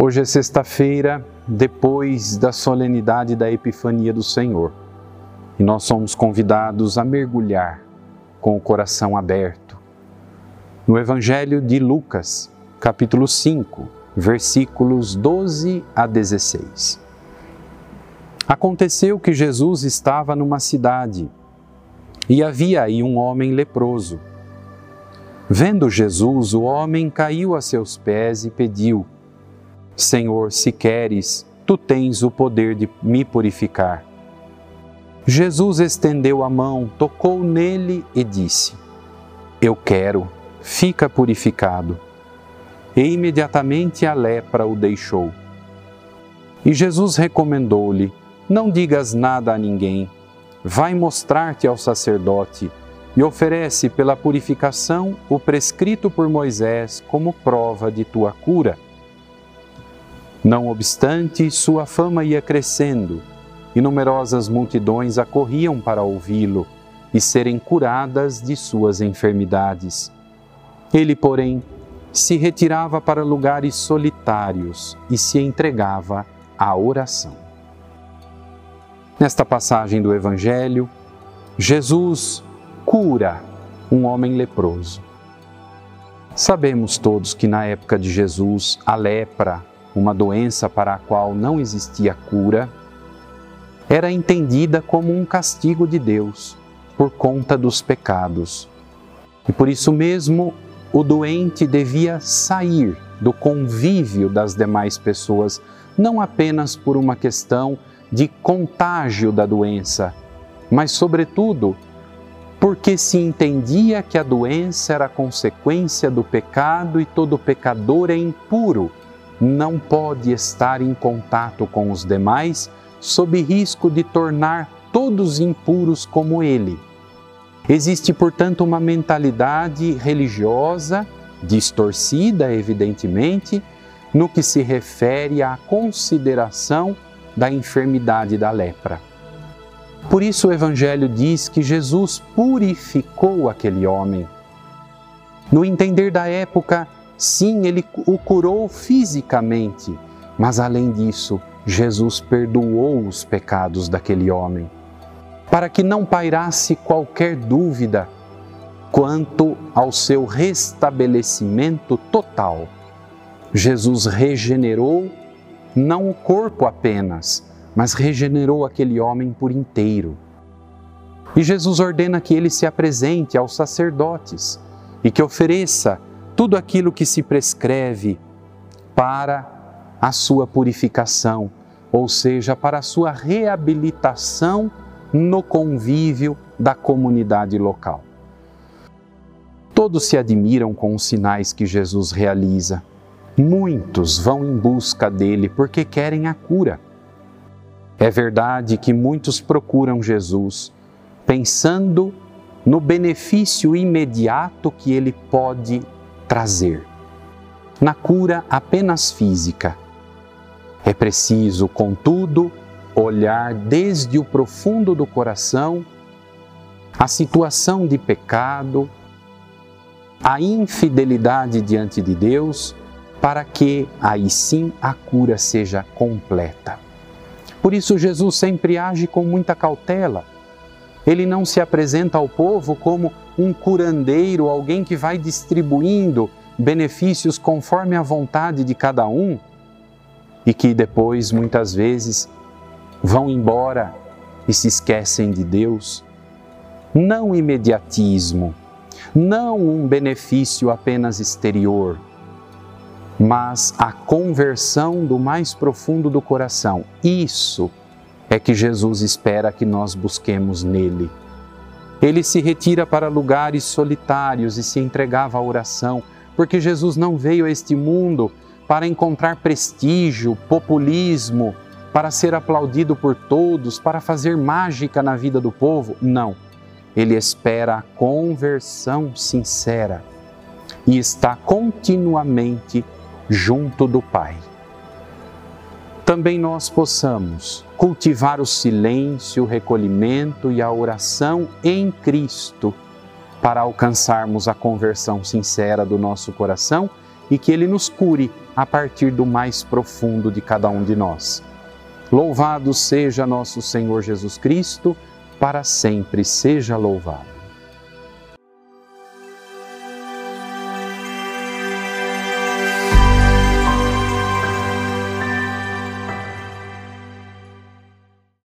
Hoje é sexta-feira, depois da solenidade da Epifania do Senhor, e nós somos convidados a mergulhar com o coração aberto no Evangelho de Lucas, capítulo 5, versículos 12 a 16. Aconteceu que Jesus estava numa cidade e havia aí um homem leproso. Vendo Jesus, o homem caiu a seus pés e pediu: Senhor, se queres, tu tens o poder de me purificar. Jesus estendeu a mão, tocou nele e disse: Eu quero, fica purificado. E imediatamente a lepra o deixou. E Jesus recomendou-lhe: Não digas nada a ninguém, vai mostrar-te ao sacerdote e oferece pela purificação o prescrito por Moisés como prova de tua cura. Não obstante, sua fama ia crescendo e numerosas multidões acorriam para ouvi-lo e serem curadas de suas enfermidades. Ele, porém, se retirava para lugares solitários e se entregava à oração. Nesta passagem do Evangelho, Jesus cura um homem leproso. Sabemos todos que na época de Jesus a lepra uma doença para a qual não existia cura, era entendida como um castigo de Deus por conta dos pecados. E por isso mesmo o doente devia sair do convívio das demais pessoas, não apenas por uma questão de contágio da doença, mas, sobretudo, porque se entendia que a doença era consequência do pecado e todo pecador é impuro não pode estar em contato com os demais sob risco de tornar todos impuros como ele. Existe, portanto, uma mentalidade religiosa, distorcida, evidentemente, no que se refere à consideração da enfermidade da lepra. Por isso o Evangelho diz que Jesus purificou aquele homem. No entender da época, Sim, ele o curou fisicamente, mas além disso, Jesus perdoou os pecados daquele homem, para que não pairasse qualquer dúvida quanto ao seu restabelecimento total. Jesus regenerou não o corpo apenas, mas regenerou aquele homem por inteiro. E Jesus ordena que ele se apresente aos sacerdotes e que ofereça tudo aquilo que se prescreve para a sua purificação, ou seja, para a sua reabilitação no convívio da comunidade local. Todos se admiram com os sinais que Jesus realiza. Muitos vão em busca dele porque querem a cura. É verdade que muitos procuram Jesus pensando no benefício imediato que ele pode trazer. Na cura apenas física, é preciso, contudo, olhar desde o profundo do coração a situação de pecado, a infidelidade diante de Deus, para que aí sim a cura seja completa. Por isso, Jesus sempre age com muita cautela ele não se apresenta ao povo como um curandeiro, alguém que vai distribuindo benefícios conforme a vontade de cada um e que depois, muitas vezes, vão embora e se esquecem de Deus. Não imediatismo, não um benefício apenas exterior, mas a conversão do mais profundo do coração. Isso é que Jesus espera que nós busquemos nele. Ele se retira para lugares solitários e se entregava à oração, porque Jesus não veio a este mundo para encontrar prestígio, populismo, para ser aplaudido por todos, para fazer mágica na vida do povo. Não. Ele espera a conversão sincera e está continuamente junto do Pai também nós possamos cultivar o silêncio, o recolhimento e a oração em Cristo para alcançarmos a conversão sincera do nosso coração e que Ele nos cure a partir do mais profundo de cada um de nós. Louvado seja nosso Senhor Jesus Cristo, para sempre seja louvado.